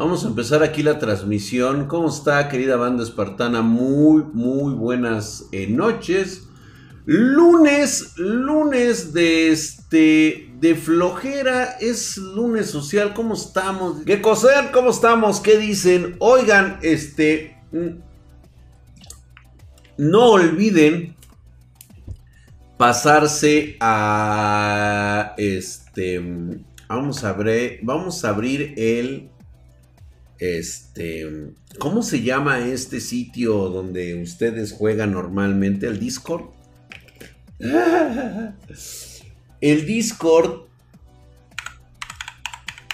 Vamos a empezar aquí la transmisión. ¿Cómo está, querida banda espartana? Muy, muy buenas eh, noches. Lunes, lunes de este, de flojera, es lunes social. ¿Cómo estamos? ¿Qué coser? ¿Cómo estamos? ¿Qué dicen? Oigan, este, mm, no olviden pasarse a este, vamos a abrir, vamos a abrir el este, ¿cómo se llama este sitio donde ustedes juegan normalmente? ¿El Discord? El Discord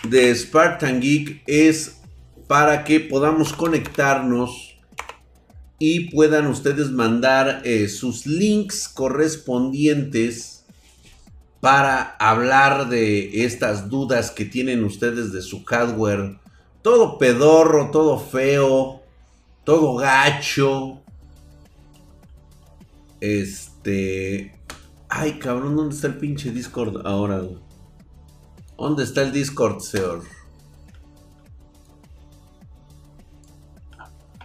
de Spartan Geek es para que podamos conectarnos y puedan ustedes mandar eh, sus links correspondientes para hablar de estas dudas que tienen ustedes de su hardware todo pedorro, todo feo, todo gacho. Este. Ay, cabrón, ¿dónde está el pinche Discord ahora? ¿Dónde está el Discord, señor?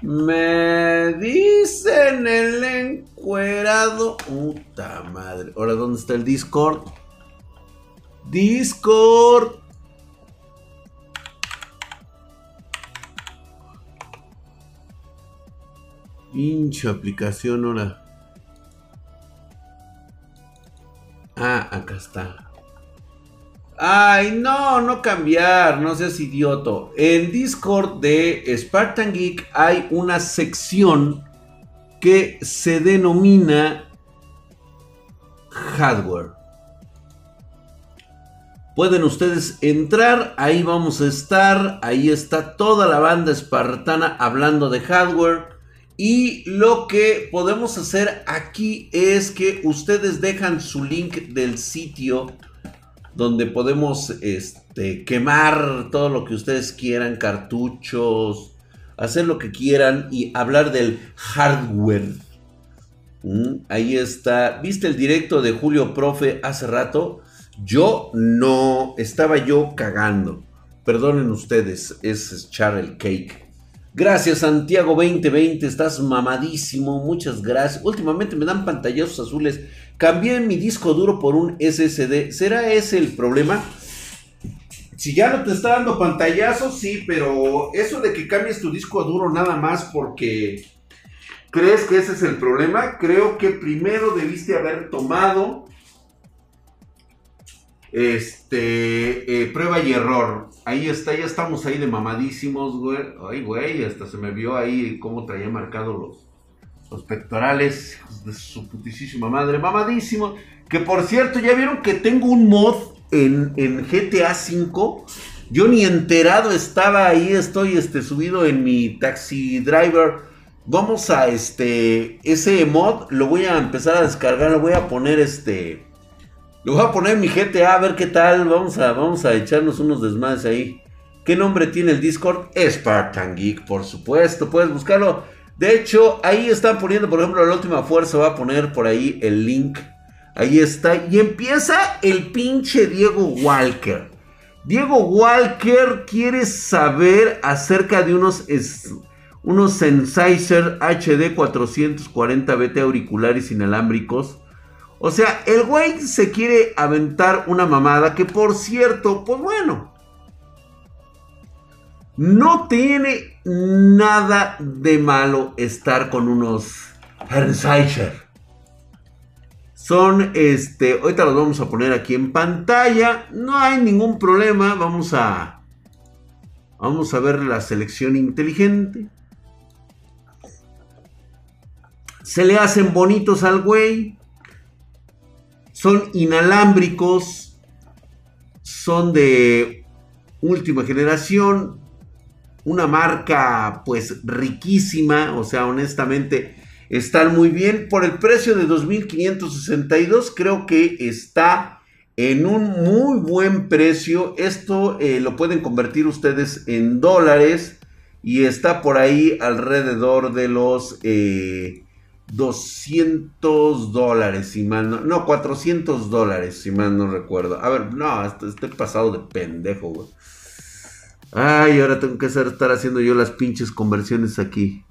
Me dicen el encuerado. Puta madre. Ahora, ¿dónde está el Discord? Discord. Pinche aplicación ahora. Ah, acá está. Ay, no, no cambiar, no seas idioto. En Discord de Spartan Geek hay una sección que se denomina hardware. Pueden ustedes entrar, ahí vamos a estar, ahí está toda la banda espartana hablando de hardware. Y lo que podemos hacer aquí es que ustedes dejan su link del sitio donde podemos este, quemar todo lo que ustedes quieran, cartuchos, hacer lo que quieran y hablar del hardware. Mm, ahí está. ¿Viste el directo de Julio Profe hace rato? Yo no, estaba yo cagando. Perdonen ustedes, es echar el cake. Gracias Santiago 2020, estás mamadísimo, muchas gracias. Últimamente me dan pantallazos azules. Cambié mi disco duro por un SSD. ¿Será ese el problema? Si ya no te está dando pantallazos, sí, pero eso de que cambies tu disco duro nada más porque crees que ese es el problema, creo que primero debiste haber tomado este, eh, prueba y error. Ahí está, ya estamos ahí de mamadísimos, güey. Ay, güey, hasta se me vio ahí cómo traía marcado los, los pectorales de su putísima madre. Mamadísimo. Que por cierto, ya vieron que tengo un mod en, en GTA V. Yo ni enterado estaba ahí, estoy este, subido en mi taxi driver. Vamos a este, ese mod lo voy a empezar a descargar, lo voy a poner este le voy a poner mi GTA a ver qué tal. Vamos a, vamos a echarnos unos desmadres ahí. ¿Qué nombre tiene el Discord? Spartan Geek, por supuesto. Puedes buscarlo. De hecho, ahí están poniendo, por ejemplo, la última fuerza. Va a poner por ahí el link. Ahí está. Y empieza el pinche Diego Walker. Diego Walker quiere saber acerca de unos, unos Sennheiser HD 440 BT auriculares inalámbricos o sea, el güey se quiere aventar una mamada que por cierto, pues bueno, no tiene nada de malo estar con unos Sennheiser. Son, este, ahorita los vamos a poner aquí en pantalla. No hay ningún problema. Vamos a, vamos a ver la selección inteligente. Se le hacen bonitos al güey son inalámbricos, son de última generación, una marca pues riquísima, o sea, honestamente están muy bien. Por el precio de 2.562 creo que está en un muy buen precio. Esto eh, lo pueden convertir ustedes en dólares y está por ahí alrededor de los... Eh, 200 dólares, si mal no, no, 400 dólares, si mal no recuerdo. A ver, no, estoy pasado de pendejo, güey. Ay, ahora tengo que estar haciendo yo las pinches conversiones aquí.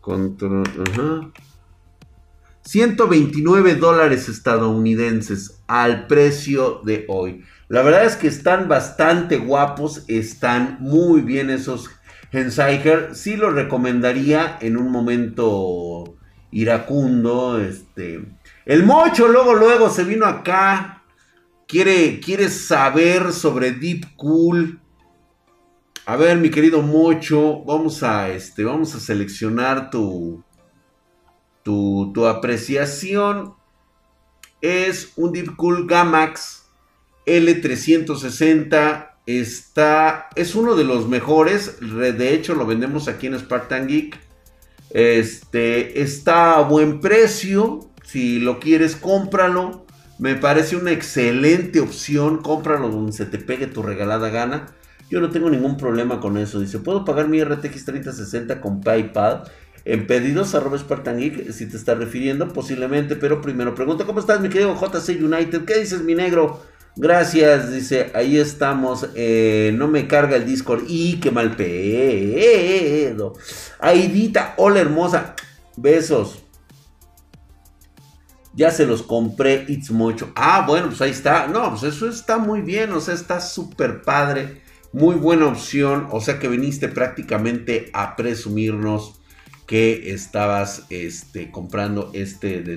Control, ajá. 129 dólares estadounidenses al precio de hoy. La verdad es que están bastante guapos, están muy bien esos Henseiger. Sí lo recomendaría en un momento iracundo. Este. El mocho luego, luego se vino acá. Quiere, quiere saber sobre Deep Cool. A ver, mi querido mocho, vamos a, este, vamos a seleccionar tu, tu, apreciación es un Deep Cool Gamax L360. Está, es uno de los mejores. De hecho, lo vendemos aquí en Spartan Geek. Este está a buen precio. Si lo quieres, cómpralo. Me parece una excelente opción. Cómpralo donde se te pegue tu regalada gana. Yo no tengo ningún problema con eso. Dice, puedo pagar mi RTX 3060 con PayPal en pedidos arroba Spartan Geek, si te estás refiriendo, posiblemente, pero primero pregunta, ¿cómo estás mi querido JC United? ¿Qué dices mi negro? Gracias, dice, ahí estamos, eh, no me carga el Discord, y qué mal pedo. Aidita, hola hermosa, besos. Ya se los compré, it's mucho. Ah, bueno, pues ahí está. No, pues eso está muy bien, o sea, está súper padre. Muy buena opción, o sea que viniste prácticamente a presumirnos que estabas este, comprando este de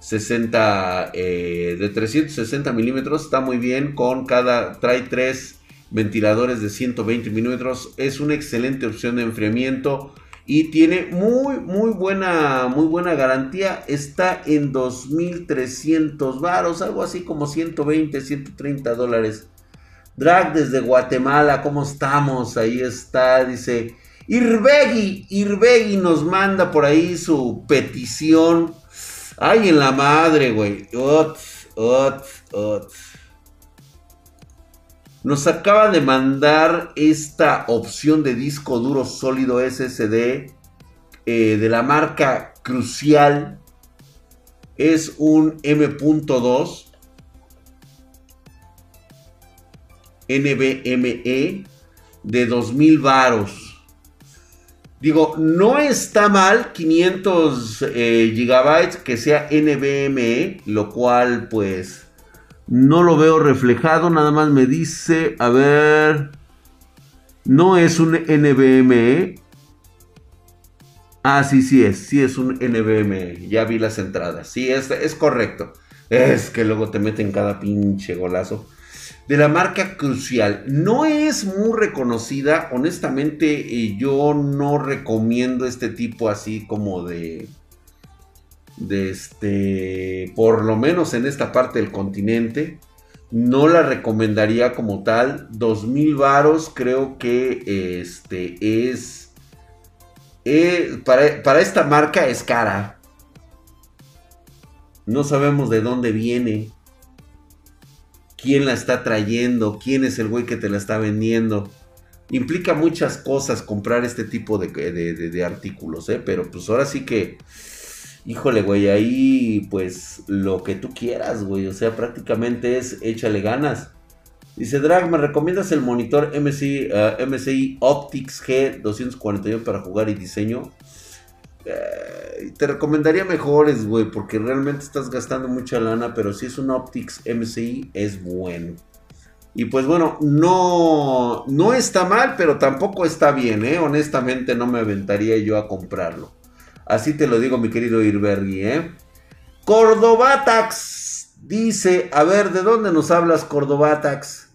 360 eh, de 360 milímetros está muy bien con cada trae tres ventiladores de 120 milímetros es una excelente opción de enfriamiento y tiene muy muy buena muy buena garantía está en 2300 varos algo así como 120 130 dólares drag desde Guatemala cómo estamos ahí está dice Irbegui, Irbegui nos manda por ahí su petición. Ay, en la madre, güey. Nos acaba de mandar esta opción de disco duro sólido SSD eh, de la marca Crucial. Es un M.2 NVMe de 2000 varos. Digo, no está mal 500 eh, gigabytes que sea NVMe, lo cual pues no lo veo reflejado, nada más me dice, a ver, no es un NVMe. Ah, sí, sí es, sí es un NVMe, ya vi las entradas, sí, es, es correcto. Es que luego te meten cada pinche golazo de la marca Crucial. No es muy reconocida, honestamente eh, yo no recomiendo este tipo así como de... De este, por lo menos en esta parte del continente, no la recomendaría como tal. 2000 varos creo que este es... Eh, para, para esta marca es cara. No sabemos de dónde viene quién la está trayendo, quién es el güey que te la está vendiendo. Implica muchas cosas comprar este tipo de, artículos, ¿eh? Pero pues ahora sí que, híjole, güey, ahí pues lo que tú quieras, güey. O sea, prácticamente es échale ganas. Dice Drag, ¿me recomiendas el monitor MSI, uh, MSI Optics G241 para jugar y diseño? Eh, te recomendaría mejores, güey, porque realmente estás gastando mucha lana, pero si es un Optics MCI es bueno. Y pues bueno, no, no está mal, pero tampoco está bien, ¿eh? Honestamente no me aventaría yo a comprarlo. Así te lo digo, mi querido Irbergi, ¿eh? Cordobatax dice, a ver, ¿de dónde nos hablas, Cordobatax?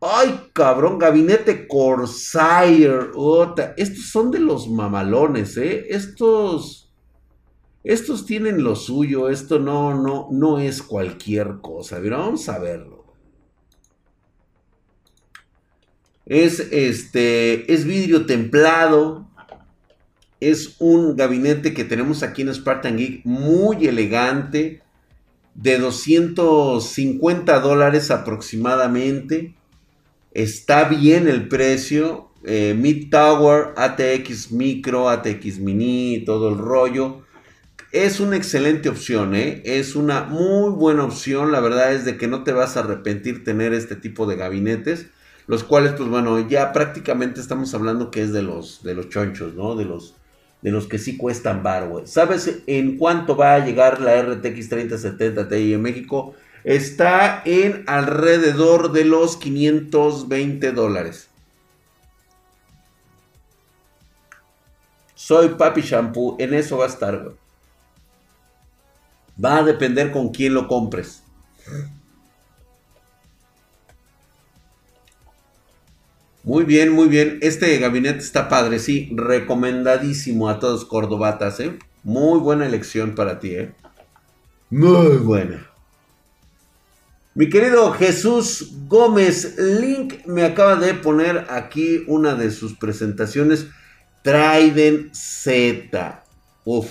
Ay, cabrón, gabinete Corsair. Estos son de los mamalones, ¿eh? Estos. Estos tienen lo suyo. Esto no, no, no es cualquier cosa. Pero vamos a verlo. Es este. Es vidrio templado. Es un gabinete que tenemos aquí en Spartan Geek. Muy elegante. De 250 dólares aproximadamente. Está bien el precio. Eh, Mid Tower, ATX Micro, ATX Mini, todo el rollo. Es una excelente opción, ¿eh? Es una muy buena opción. La verdad es de que no te vas a arrepentir tener este tipo de gabinetes. Los cuales, pues bueno, ya prácticamente estamos hablando que es de los, de los chonchos, ¿no? De los, de los que sí cuestan bar, güey. ¿Sabes en cuánto va a llegar la RTX 3070 Ti en México? Está en alrededor de los 520 dólares. Soy Papi Shampoo, en eso va a estar. Va a depender con quién lo compres. Muy bien, muy bien. Este gabinete está padre, sí. Recomendadísimo a todos cordobatas, ¿eh? Muy buena elección para ti, ¿eh? Muy buena. Mi querido Jesús Gómez Link me acaba de poner aquí una de sus presentaciones. Trident Z. Uf.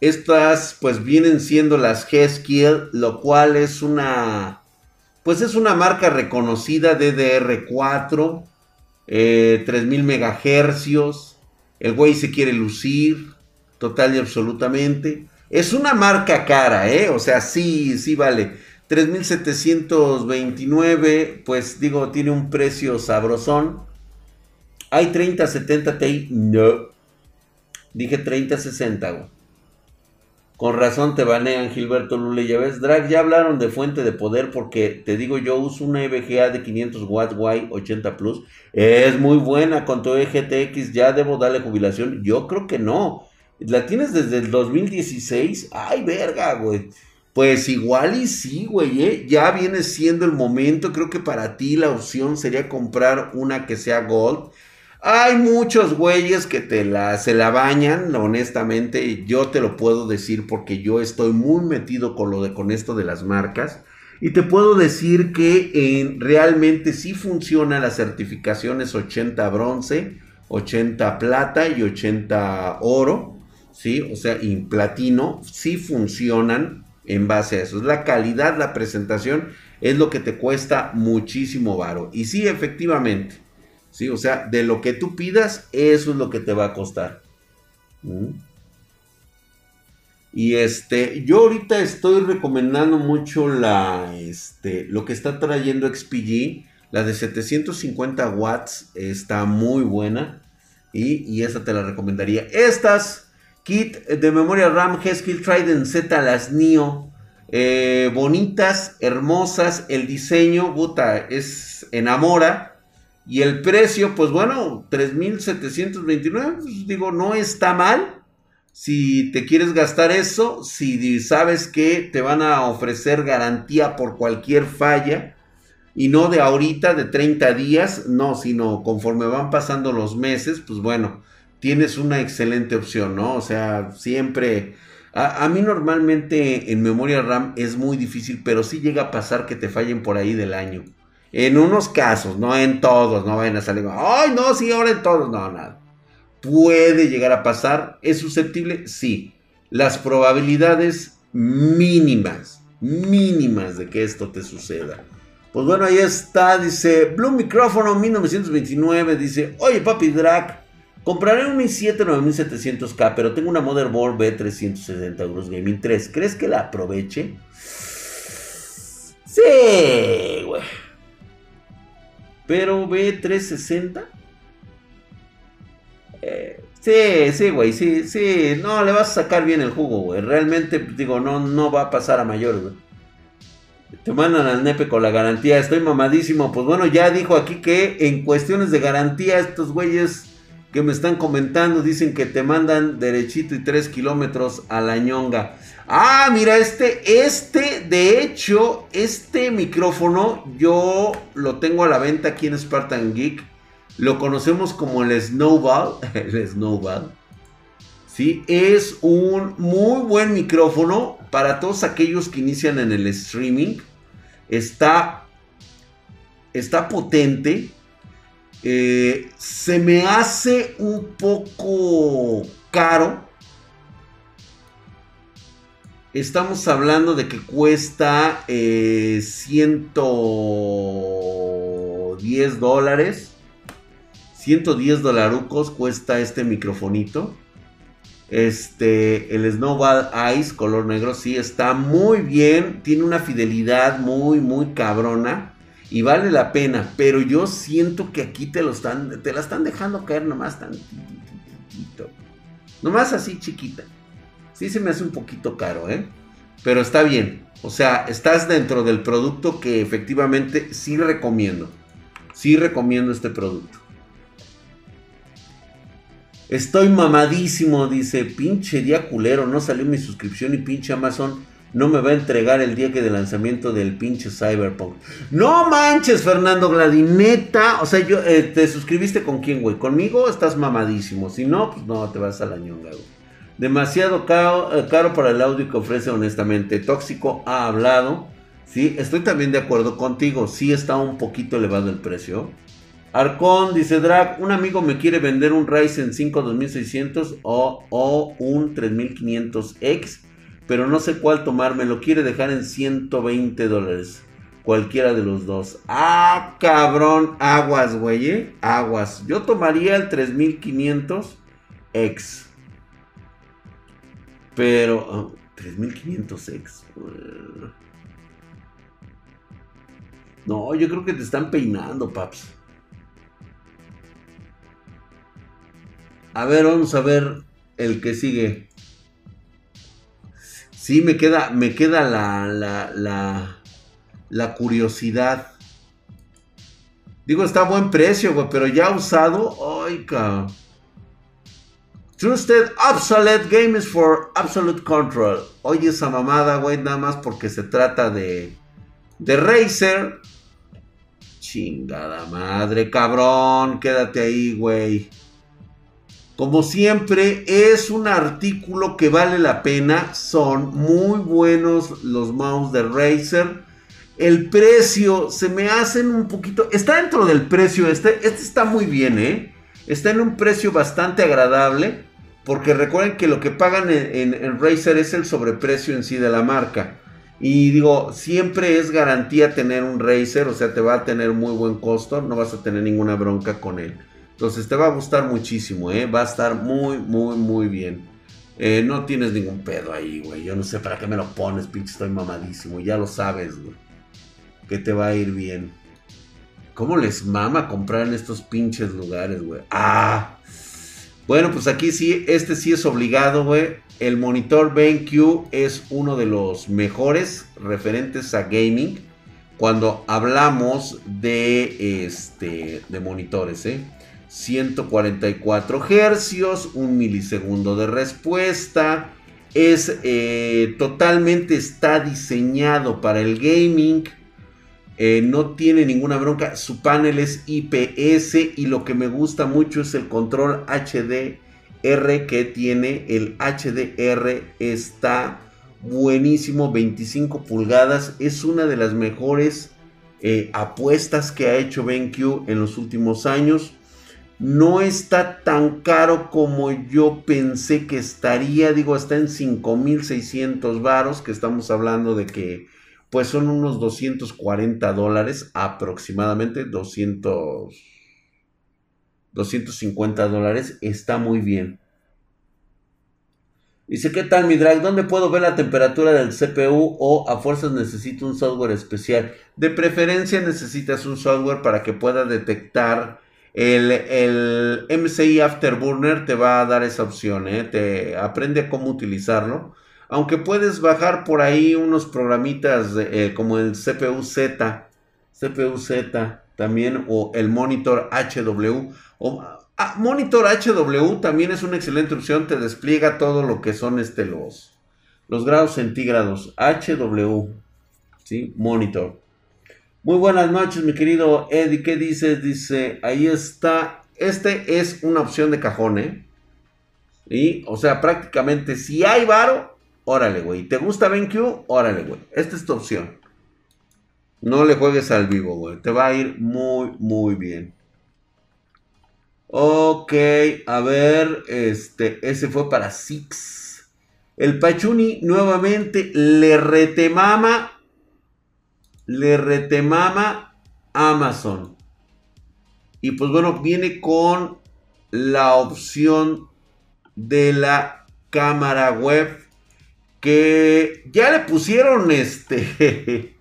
Estas pues vienen siendo las G-Skill, lo cual es una pues es una marca reconocida DDR4, 3000 MHz. El güey se quiere lucir total y absolutamente. Es una marca cara, ¿eh? O sea, sí, sí vale. 3729, pues digo, tiene un precio sabrosón. Hay 3070 Ti, no. Dije 3060, güey. Con razón te banean, Gilberto Lule. Ya ves, Drag, ya hablaron de fuente de poder porque te digo, yo uso una EVGA de 500 watts Y 80 Plus. Es muy buena con tu EGTX. Ya debo darle jubilación. Yo creo que no. ¿La tienes desde el 2016? Ay, verga, güey. Pues igual y sí, güey, ¿eh? ya viene siendo el momento. Creo que para ti la opción sería comprar una que sea Gold hay muchos güeyes que te la, se la bañan, honestamente. Yo te lo puedo decir porque yo estoy muy metido con, lo de, con esto de las marcas. Y te puedo decir que realmente sí funciona las certificaciones 80 bronce, 80 plata y 80 oro. ¿Sí? O sea, y platino. Sí funcionan en base a eso. Es la calidad, la presentación es lo que te cuesta muchísimo varo. Y sí, efectivamente. ¿sí? O sea, de lo que tú pidas, eso es lo que te va a costar. ¿Mm? Y este, yo ahorita estoy recomendando mucho la, este, lo que está trayendo XPG, la de 750 watts, está muy buena. Y, y esa te la recomendaría. Estas, kit de memoria RAM G-Skill Trident Z, las NIO. Eh, bonitas, hermosas, el diseño, puta, es enamora. Y el precio, pues bueno, 3.729, pues digo, no está mal. Si te quieres gastar eso, si sabes que te van a ofrecer garantía por cualquier falla, y no de ahorita, de 30 días, no, sino conforme van pasando los meses, pues bueno, tienes una excelente opción, ¿no? O sea, siempre... A, mí normalmente en memoria RAM es muy difícil, pero sí llega a pasar que te fallen por ahí del año. En unos casos, no en todos, no vayan a salir, ay, no, sí, ahora en todos, no, nada. Puede llegar a pasar, ¿es susceptible? Sí. Las probabilidades mínimas, mínimas de que esto te suceda. Pues bueno, ahí está, dice Blue Micrófono 1929, dice, oye papi Drac, compraré un i7 9700K, pero tengo una Motherboard B360 Euros Gaming 3, ¿crees que la aproveche? Sí, güey. Pero B360. Eh, sí, sí, güey, sí, sí. No, le vas a sacar bien el jugo, güey. Realmente, digo, no, no va a pasar a mayor, güey. Te mandan al nepe con la garantía. Estoy mamadísimo. Pues bueno, ya dijo aquí que en cuestiones de garantía, estos güeyes que me están comentando dicen que te mandan derechito y 3 kilómetros a la ñonga. Ah, mira, este, este, de hecho, este micrófono yo lo tengo a la venta aquí en Spartan Geek. Lo conocemos como el Snowball. El Snowball. Sí, es un muy buen micrófono para todos aquellos que inician en el streaming. Está, está potente. Eh, se me hace un poco caro Estamos hablando de que cuesta 110 eh, dólares. 110 dolarucos cuesta este microfonito. Este, el Snowball Ice color negro, sí, está muy bien. Tiene una fidelidad muy, muy cabrona. Y vale la pena, pero yo siento que aquí te lo están, te la están dejando caer nomás tan nomás así chiquita. Sí se me hace un poquito caro, ¿eh? Pero está bien. O sea, estás dentro del producto que efectivamente sí recomiendo. Sí recomiendo este producto. Estoy mamadísimo, dice, pinche día culero, no salió mi suscripción y pinche Amazon no me va a entregar el día que de lanzamiento del pinche Cyberpunk. No manches, Fernando Gladineta. O sea, yo, eh, ¿te suscribiste con quién, güey? Conmigo estás mamadísimo. Si no, pues no, te vas a la ñonga, güey. Demasiado caro, eh, caro para el audio que ofrece, honestamente. Tóxico ha hablado. Sí, estoy también de acuerdo contigo. Sí está un poquito elevado el precio. Arcón dice Drag, un amigo me quiere vender un Ryzen 5 2600 o, o un 3500X pero no sé cuál tomar, me lo quiere dejar en 120 dólares. Cualquiera de los dos. Ah, cabrón, aguas, güey, ¿eh? aguas. Yo tomaría el 3500 X. Pero, 3500 X. No, yo creo que te están peinando, paps. A ver, vamos a ver el que sigue. Sí, me queda, me queda la, la, la, curiosidad. Digo, está a buen precio, pero ya usado, ay, cabrón. Trusted Obsolete Games for Absolute Control. Oye, esa mamada, güey, nada más porque se trata de. de Razer. Chingada madre, cabrón. Quédate ahí, güey. Como siempre, es un artículo que vale la pena. Son muy buenos los mouse de Razer. El precio se me hacen un poquito. Está dentro del precio este. Este está muy bien, ¿eh? Está en un precio bastante agradable. Porque recuerden que lo que pagan en, en Razer es el sobreprecio en sí de la marca. Y digo, siempre es garantía tener un Razer. O sea, te va a tener muy buen costo. No vas a tener ninguna bronca con él. Entonces te va a gustar muchísimo, ¿eh? Va a estar muy, muy, muy bien. Eh, no tienes ningún pedo ahí, güey. Yo no sé para qué me lo pones, pinche. Estoy mamadísimo. Ya lo sabes, güey. Que te va a ir bien. ¿Cómo les mama comprar en estos pinches lugares, güey? Ah. Bueno, pues aquí sí, este sí es obligado, güey. El monitor BenQ es uno de los mejores referentes a gaming cuando hablamos de este de monitores, ¿eh? 144 hercios, un milisegundo de respuesta. Es eh, totalmente está diseñado para el gaming. Eh, no tiene ninguna bronca. Su panel es IPS y lo que me gusta mucho es el control HDR que tiene. El HDR está buenísimo, 25 pulgadas. Es una de las mejores eh, apuestas que ha hecho BenQ en los últimos años no está tan caro como yo pensé que estaría. Digo, está en 5600 varos, que estamos hablando de que pues son unos 240 dólares aproximadamente, 200, 250 dólares. Está muy bien. Dice, ¿qué tal mi drag? ¿Dónde puedo ver la temperatura del CPU o a fuerzas necesito un software especial? De preferencia necesitas un software para que pueda detectar el, el, MCI Afterburner te va a dar esa opción, ¿eh? te aprende cómo utilizarlo. Aunque puedes bajar por ahí unos programitas eh, como el CPU Z, CPU Z también, o el Monitor HW. O, ah, Monitor HW también es una excelente opción, te despliega todo lo que son este, los, los grados centígrados. HW, ¿sí? Monitor. Muy buenas noches, mi querido Eddie. ¿Qué dices? Dice, ahí está. Este es una opción de cajón, ¿eh? Y, o sea, prácticamente, si hay varo, órale, güey. ¿Te gusta BenQ? Órale, güey. Esta es tu opción. No le juegues al vivo, güey. Te va a ir muy, muy bien. Ok, a ver, este, ese fue para Six. El Pachuni nuevamente le retemama le retemama Amazon. Y pues bueno, viene con la opción de la cámara web que ya le pusieron este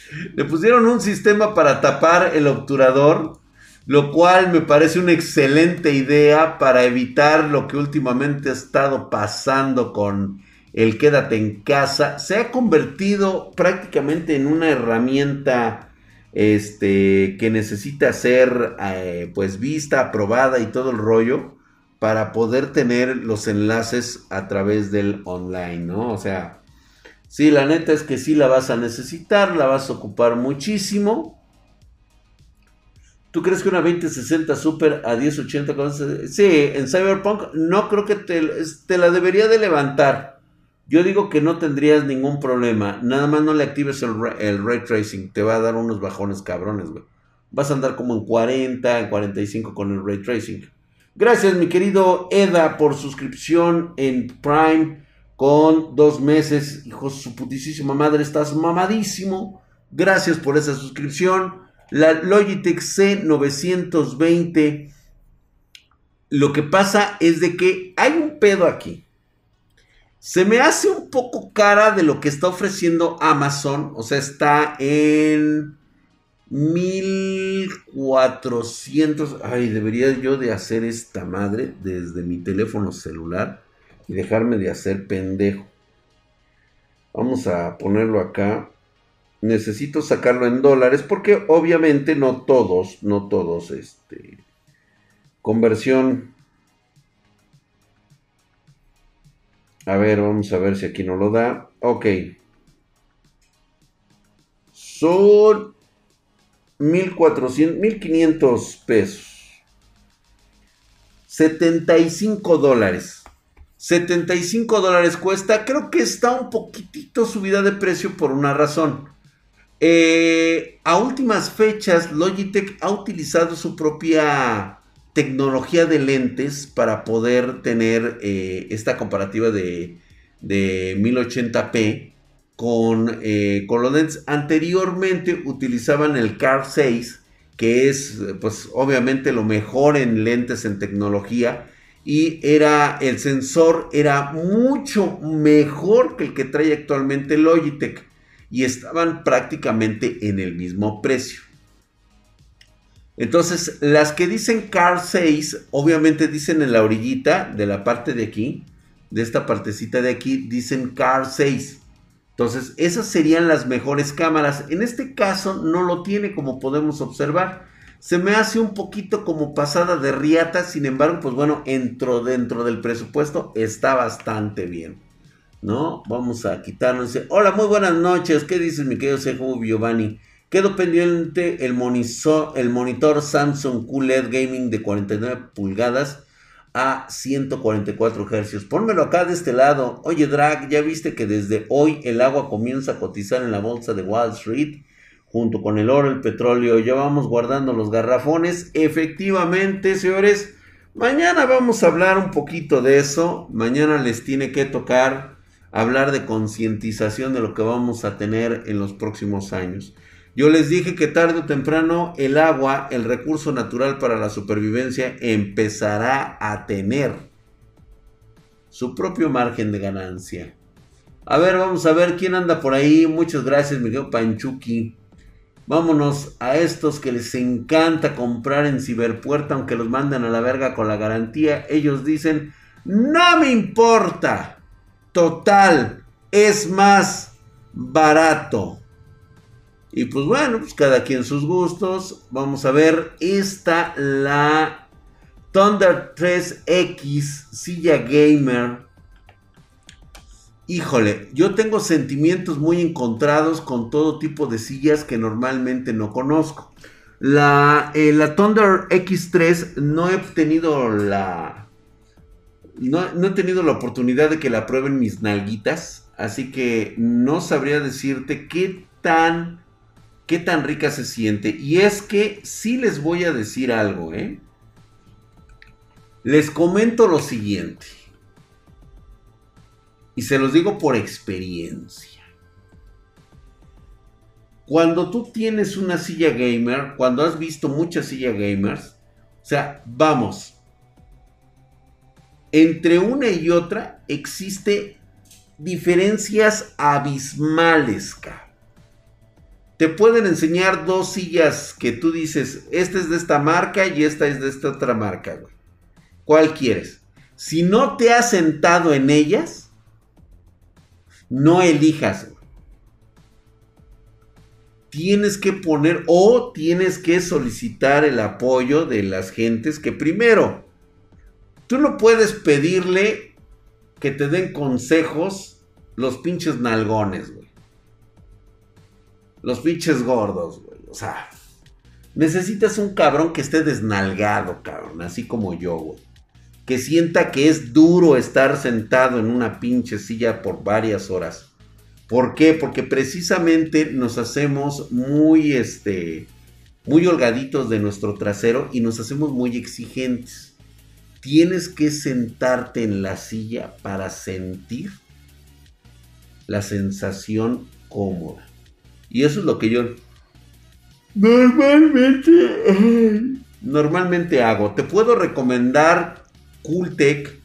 Le pusieron un sistema para tapar el obturador, lo cual me parece una excelente idea para evitar lo que últimamente ha estado pasando con el quédate en casa. Se ha convertido prácticamente en una herramienta este, que necesita ser eh, pues vista, aprobada y todo el rollo para poder tener los enlaces a través del online, ¿no? O sea, sí, la neta es que sí la vas a necesitar, la vas a ocupar muchísimo. ¿Tú crees que una 2060 Super a 1080? Sí, en Cyberpunk no creo que te, te la debería de levantar. Yo digo que no tendrías ningún problema. Nada más no le actives el, ray tracing. Te va a dar unos bajones cabrones, güey. Vas a andar como en 40, en 45 con el ray tracing. Gracias, mi querido Eda, por suscripción en Prime con dos meses. Hijo de su putísima madre, estás mamadísimo. Gracias por esa suscripción. La Logitech C920. Lo que pasa es de que hay un pedo aquí. Se me hace un poco cara de lo que está ofreciendo Amazon. O sea, está en 1400. Ay, debería yo de hacer esta madre desde mi teléfono celular y dejarme de hacer pendejo. Vamos a ponerlo acá. Necesito sacarlo en dólares porque obviamente no todos, no todos, este, conversión A ver, vamos a ver si aquí no lo da. Ok. Son 1400, 1500 pesos. 75 dólares. 75 dólares cuesta. Creo que está un poquitito subida de precio por una razón. Eh, a últimas fechas, Logitech ha utilizado su propia tecnología de lentes para poder tener eh, esta comparativa de, 1080p con, eh, los lentes. Anteriormente utilizaban el CAR 6, que es pues obviamente lo mejor en lentes en tecnología. Y era el sensor era mucho mejor que el que trae actualmente Logitech. Y estaban prácticamente en el mismo precio. Entonces, las que dicen CAR 6, obviamente dicen en la orillita de la parte de aquí, de esta partecita de aquí, dicen CAR 6. Entonces, esas serían las mejores cámaras. En este caso, no lo tiene como podemos observar. Se me hace un poquito como pasada de riata, sin embargo, pues bueno, entro dentro del presupuesto, está bastante bien. ¿No? Vamos a quitarnos. Hola, muy buenas noches. ¿Qué dices, mi querido Sejo Giovanni? Quedó pendiente el monitor, el monitor Samsung QLED Gaming de 49 pulgadas a 144 Hz. Pónmelo acá de este lado. Oye, Drag, ¿ya viste que desde hoy el agua comienza a cotizar en la bolsa de Wall Street? Junto con el oro, el petróleo, ya vamos guardando los garrafones. Efectivamente, señores, mañana vamos a hablar un poquito de eso. Mañana les tiene que tocar hablar de concientización de lo que vamos a tener en los próximos años. Yo les dije que tarde o temprano el agua, el recurso natural para la supervivencia, empezará a tener su propio margen de ganancia. A ver, vamos a ver quién anda por ahí. Muchas gracias, Miguel Panchuki. Vámonos a estos que les encanta comprar en Ciberpuerta, aunque los manden a la verga con la garantía. Ellos dicen, no me importa. Total, es más barato. Y pues bueno, pues cada quien sus gustos. Vamos a ver esta, la Thunder 3X silla gamer. Híjole, yo tengo sentimientos muy encontrados con todo tipo de sillas que normalmente no conozco. La, eh, la Thunder X3 no he tenido la... No, no he tenido la oportunidad de que la prueben mis nalguitas. Así que no sabría decirte qué tan qué tan rica se siente. Y es que sí les voy a decir algo, ¿eh? Les comento lo siguiente. Y se los digo por experiencia. Cuando tú tienes una silla gamer, cuando has visto muchas sillas gamers, o sea, vamos, entre una y otra existe diferencias abismales, te pueden enseñar dos sillas que tú dices, esta es de esta marca y esta es de esta otra marca, güey. ¿Cuál quieres? Si no te has sentado en ellas, no elijas. Güey. Tienes que poner o tienes que solicitar el apoyo de las gentes que primero, tú no puedes pedirle que te den consejos los pinches nalgones, güey. Los pinches gordos, güey. O sea, necesitas un cabrón que esté desnalgado, cabrón. Así como yo, güey. Que sienta que es duro estar sentado en una pinche silla por varias horas. ¿Por qué? Porque precisamente nos hacemos muy, este, muy holgaditos de nuestro trasero y nos hacemos muy exigentes. Tienes que sentarte en la silla para sentir la sensación cómoda. Y eso es lo que yo normalmente, normalmente hago. Te puedo recomendar Cooltech.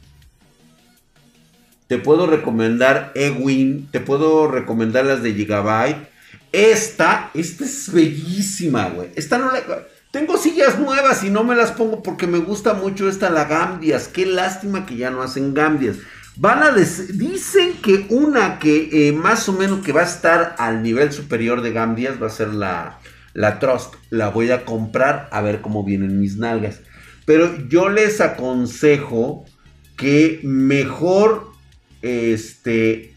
Te puedo recomendar Ewin. Te puedo recomendar las de Gigabyte. Esta, esta es bellísima, güey. Esta no la... Tengo sillas nuevas y no me las pongo porque me gusta mucho esta, la Gambias. Qué lástima que ya no hacen Gambias. Van a dicen que una que eh, más o menos que va a estar al nivel superior de Gambias va a ser la, la Trust. La voy a comprar a ver cómo vienen mis nalgas. Pero yo les aconsejo que mejor este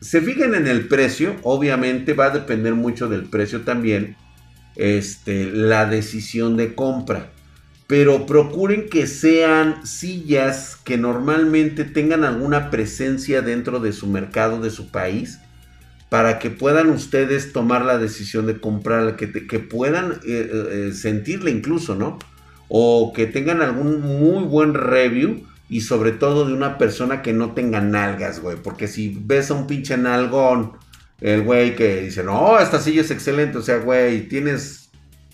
se fijen en el precio. Obviamente va a depender mucho del precio también. Este, la decisión de compra pero procuren que sean sillas que normalmente tengan alguna presencia dentro de su mercado, de su país, para que puedan ustedes tomar la decisión de comprarla, que, que puedan eh, eh, eh, sentirla incluso, ¿no? O que tengan algún muy buen review y sobre todo de una persona que no tenga nalgas, güey, porque si ves a un pinche nalgón, el güey que dice, no, esta silla es excelente, o sea, güey, tienes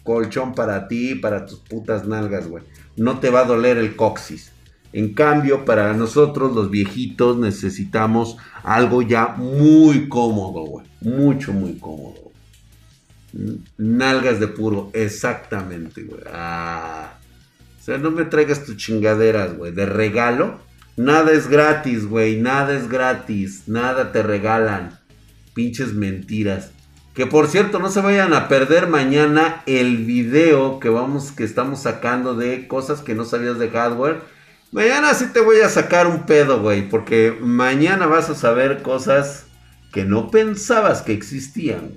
colchón para ti, para tus putas nalgas, güey. No te va a doler el coxis. En cambio, para nosotros los viejitos necesitamos algo ya muy cómodo, güey. Mucho, muy cómodo. Nalgas de puro, exactamente, güey. Ah. O sea, no me traigas tus chingaderas, güey. De regalo. Nada es gratis, güey. Nada es gratis. Nada te regalan. Pinches mentiras. Que por cierto, no se vayan a perder mañana el video que vamos, que estamos sacando de cosas que no sabías de hardware. Mañana sí te voy a sacar un pedo, güey, porque mañana vas a saber cosas que no pensabas que existían.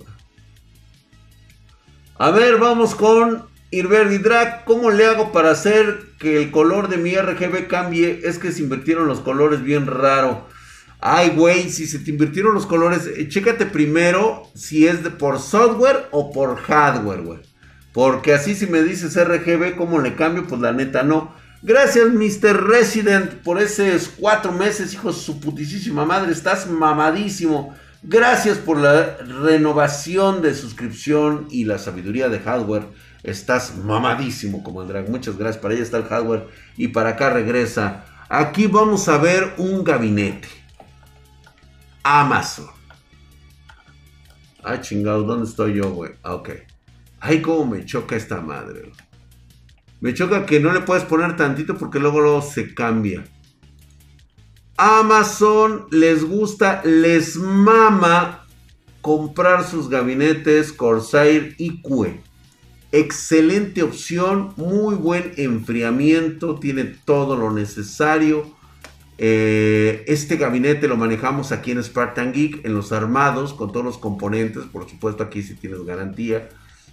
A ver, vamos con Irverdi Drag. ¿Cómo le hago para hacer que el color de mi RGB cambie? Es que se invirtieron los colores bien raro. Ay, güey, si se te invirtieron los colores, eh, chécate primero si es por software o por hardware, güey. Porque así si me dices RGB, ¿cómo le cambio? Pues la neta no. Gracias, Mr. Resident, por esos cuatro meses, hijo de su putísima madre. Estás mamadísimo. Gracias por la renovación de suscripción y la sabiduría de hardware. Estás mamadísimo, como drag. Muchas gracias. Para allá está el hardware y para acá regresa. Aquí vamos a ver un gabinete. Amazon. Ay, chingado, ¿dónde estoy yo, güey? Ah, ok. Ay, cómo me choca esta madre. Me choca que no le puedes poner tantito porque luego, luego se cambia. Amazon les gusta, les mama comprar sus gabinetes Corsair IQ. Excelente opción, muy buen enfriamiento, tiene todo lo necesario eh, este gabinete lo manejamos aquí en Spartan Geek, en los armados, con todos los componentes. Por supuesto, aquí sí tienes garantía.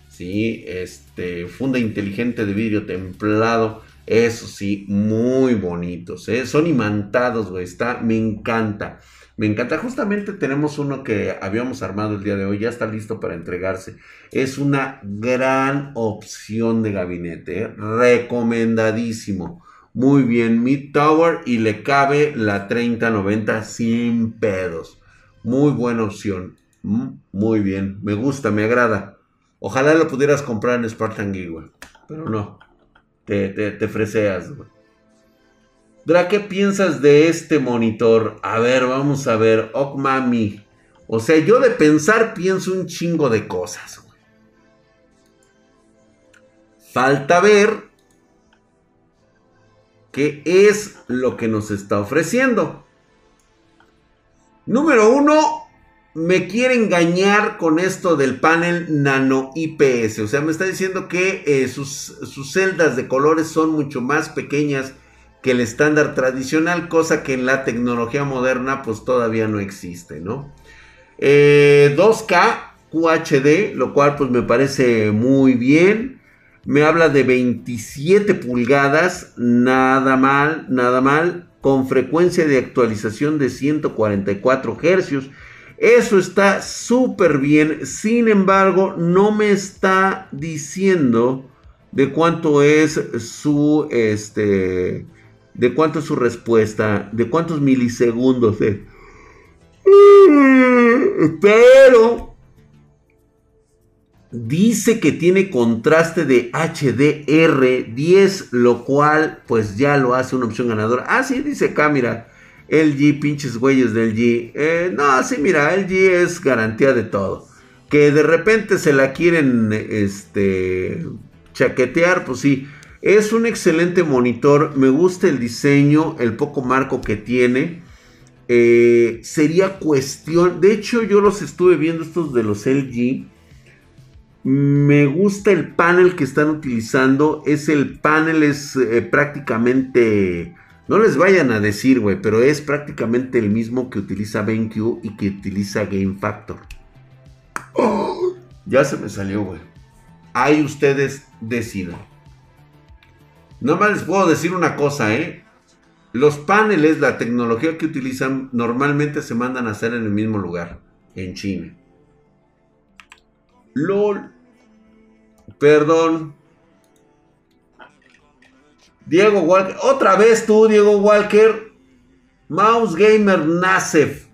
Sí, este, funda inteligente de vidrio templado. Eso sí, muy bonitos. ¿eh? Son imantados, güey. Está, me encanta. Me encanta. Justamente tenemos uno que habíamos armado el día de hoy. Ya está listo para entregarse. Es una gran opción de gabinete. ¿eh? Recomendadísimo. Muy bien, Mid Tower y le cabe la 3090 sin pedos. Muy buena opción. Mm, muy bien, me gusta, me agrada. Ojalá lo pudieras comprar en Spartan Geek, Pero no, te, te, freseas, güey. Dra, ¿qué piensas de este monitor? A ver, vamos a ver. Okmami. O sea, yo de pensar pienso un chingo de cosas. Falta ver qué es lo que nos está ofreciendo. Número uno, me quiere engañar con esto del panel nano IPS. O sea, me está diciendo que eh, sus, sus, celdas de colores son mucho más pequeñas que el estándar tradicional, cosa que en la tecnología moderna pues todavía no existe, ¿no? 2K eh, QHD, lo cual pues me parece muy bien. Me habla de 27 pulgadas, nada mal, nada mal, con frecuencia de actualización de 144 Hz eso está súper bien. Sin embargo, no me está diciendo de cuánto es su este de cuánto es su respuesta, de cuántos milisegundos es. Pero dice que tiene contraste de HDR10, lo cual pues ya lo hace una opción ganadora. Ah, sí, dice acá, mira, LG, pinches güeyes del G. Eh, no, sí, mira, LG es garantía de todo. Que de repente se la quieren este, chaquetear, pues sí. Es un excelente monitor. Me gusta el diseño, el poco marco que tiene. Eh, sería cuestión. De hecho, yo los estuve viendo estos de los LG. Me gusta el panel que están utilizando. Es el panel, es eh, prácticamente no les vayan a decir, güey, pero es prácticamente el mismo que utiliza BenQ y que utiliza Game Factor. Ya se me salió, güey. Ahí ustedes decidan. más les puedo decir una cosa, ¿eh? Los paneles, la tecnología que utilizan, normalmente se mandan a hacer en el mismo lugar, en China. LOL. Perdón. Diego Walker. Otra vez tú, Diego Walker. Mouse Gamer Nasef.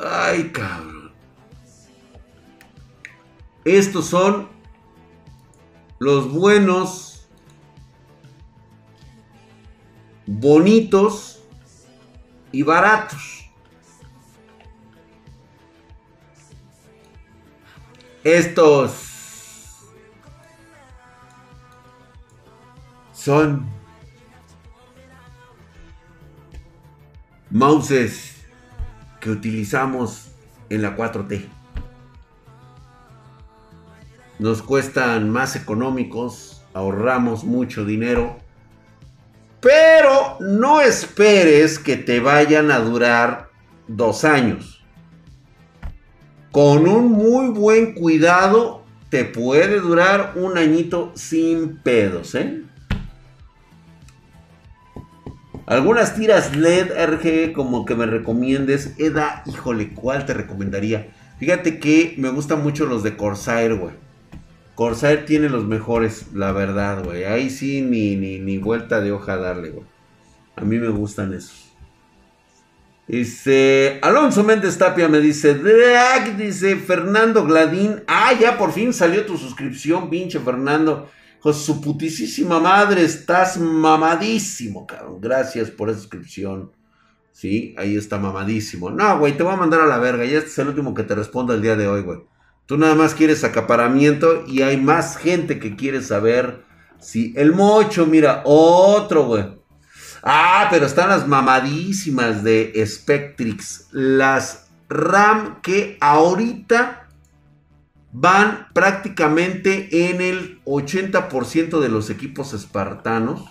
Ay, cabrón. Estos son los buenos, bonitos y baratos. Estos son mouses que utilizamos en la 4T. Nos cuestan más económicos, ahorramos mucho dinero, pero no esperes que te vayan a durar dos años. Con un muy buen cuidado te puede durar un añito sin pedos, ¿eh? Algunas tiras LED RG como que me recomiendes. Eda, híjole, ¿cuál te recomendaría? Fíjate que me gustan mucho los de Corsair, güey. Corsair tiene los mejores, la verdad, güey. Ahí sí, ni, ni, ni vuelta de hoja darle, güey. A mí me gustan esos. Dice, Alonso Méndez Tapia me dice, Drag, dice Fernando Gladín. Ah, ya por fin salió tu suscripción, pinche Fernando. Con su putisísima madre, estás mamadísimo, cabrón. Gracias por esa suscripción. Sí, ahí está mamadísimo. No, güey, te voy a mandar a la verga. Y este es el último que te respondo el día de hoy, güey. Tú nada más quieres acaparamiento y hay más gente que quiere saber si el mocho, mira, otro, güey. Ah, pero están las mamadísimas de Spectrix. Las RAM que ahorita van prácticamente en el 80% de los equipos espartanos.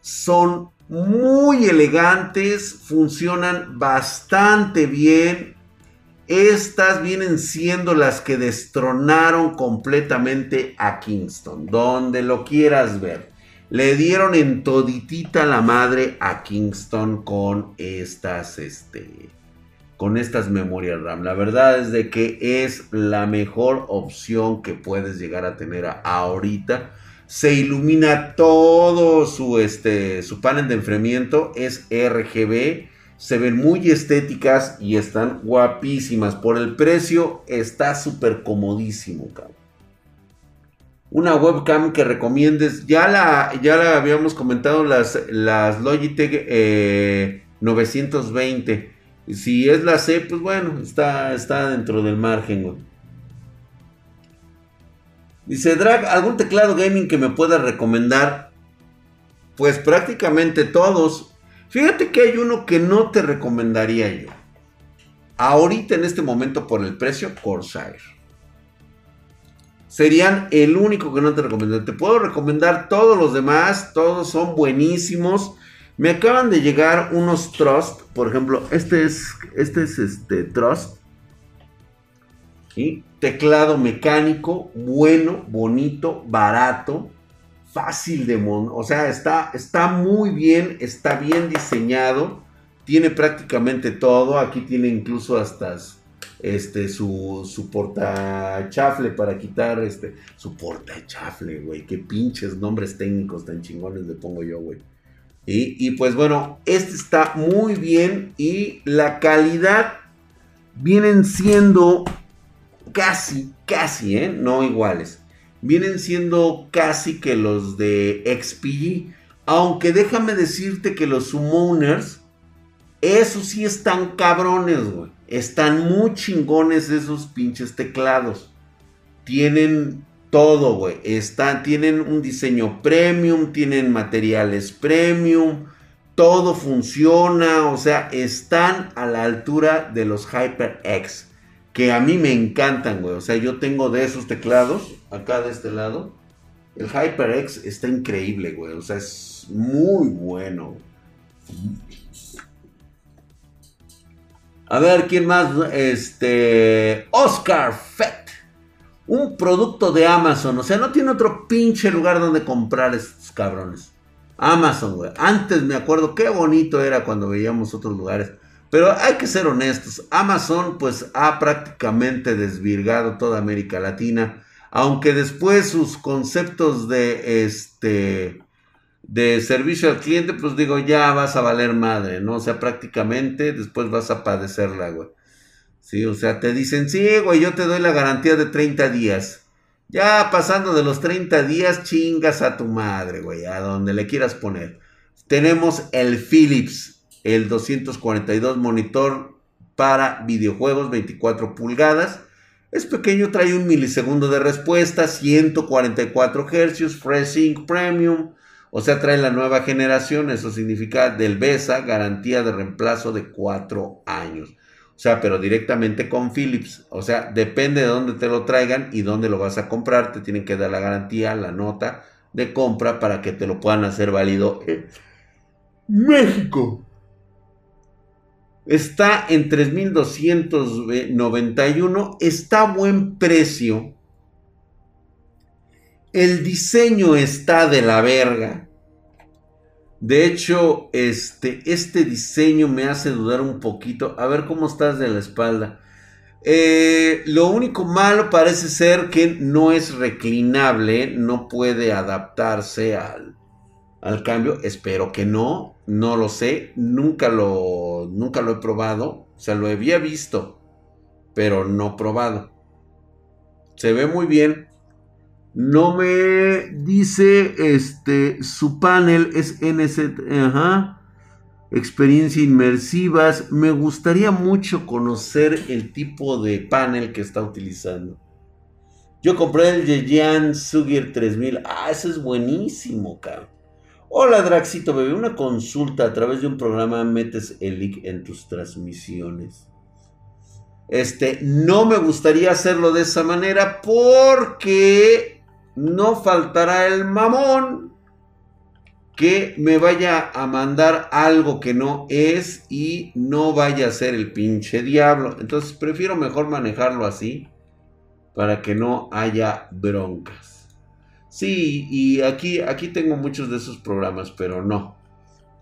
Son muy elegantes, funcionan bastante bien. Estas vienen siendo las que destronaron completamente a Kingston, donde lo quieras ver. Le dieron en toditita la madre a Kingston con estas, este, con estas memorias RAM. La verdad es de que es la mejor opción que puedes llegar a tener ahorita. Se ilumina todo su, este, su panel de enfriamiento. Es RGB. Se ven muy estéticas y están guapísimas. Por el precio está súper comodísimo, Una webcam que recomiendes. Ya la, ya la habíamos comentado las, las Logitech 920 eh, si es la C, pues bueno, está, está dentro del margen. Dice Drag, ¿algún teclado gaming que me pueda recomendar? Pues prácticamente todos. Fíjate que hay uno que no te recomendaría yo. Ahorita en este momento por el precio, Corsair. Serían el único que no te recomendaría. Te puedo recomendar todos los demás, todos son buenísimos. Me acaban de llegar unos Trust, por ejemplo, este es este es este Trust Teclado mecánico, bueno, bonito, barato, fácil de montar. O sea, está, está muy bien, está bien diseñado. Tiene prácticamente todo. Aquí tiene incluso hasta este, su, su portachafle para quitar este, su portachafle, güey. Qué pinches nombres técnicos tan chingones le pongo yo, güey. Y, y, pues bueno, este está muy bien y la calidad vienen siendo casi, casi, ¿eh? No iguales. Vienen siendo casi que los de XPG. Aunque déjame decirte que los Summoners, esos sí están cabrones, güey. Están muy chingones esos pinches teclados. Tienen todo, güey. Están, tienen un diseño premium, tienen materiales premium. Todo funciona, o sea, están a la altura de los HyperX que a mí me encantan, güey. O sea, yo tengo de esos teclados, acá de este lado. El HyperX está increíble, güey. O sea, es muy bueno. A ver, ¿quién más? Este. Oscar Fett. Un producto de Amazon. O sea, no tiene otro pinche lugar donde comprar estos cabrones. Amazon, güey. Antes me acuerdo qué bonito era cuando veíamos otros lugares. Pero hay que ser honestos, Amazon pues ha prácticamente desvirgado toda América Latina, aunque después sus conceptos de este de servicio al cliente, pues digo, ya vas a valer madre, ¿no? O sea, prácticamente después vas a padecerla, güey. Sí, o sea, te dicen, sí, güey, yo te doy la garantía de 30 días. Ya pasando de los 30 días, chingas a tu madre, güey, a donde le quieras poner. Tenemos el Philips, el 242 monitor para videojuegos 24 pulgadas. Es pequeño, trae un milisegundo de respuesta, 144 Hz, FreeSync Premium, o sea, trae la nueva generación, eso significa del BESA, garantía de reemplazo de 4 años. O sea, pero directamente con Philips. O sea, depende de dónde te lo traigan y dónde lo vas a comprar. Te tienen que dar la garantía, la nota de compra para que te lo puedan hacer válido en México. Está en 3.291. Está a buen precio. El diseño está de la verga. De hecho, este, este diseño me hace dudar un poquito. A ver cómo estás de la espalda. Eh, lo único malo parece ser que no es reclinable, no puede adaptarse al, al cambio. Espero que no, no lo sé, nunca lo, nunca lo he probado. O sea, lo había visto, pero no probado. Se ve muy bien. No me dice este su panel es NZ, ajá. Experiencia inmersivas. Me gustaría mucho conocer el tipo de panel que está utilizando. Yo compré el Yeyan Sugir 3000. Ah, eso es buenísimo, cabrón. Hola Draxito bebé, una consulta a través de un programa metes el link en tus transmisiones. Este, no me gustaría hacerlo de esa manera porque no faltará el mamón que me vaya a mandar algo que no es y no vaya a ser el pinche diablo. Entonces prefiero mejor manejarlo así para que no haya broncas. Sí, y aquí, aquí tengo muchos de esos programas, pero no.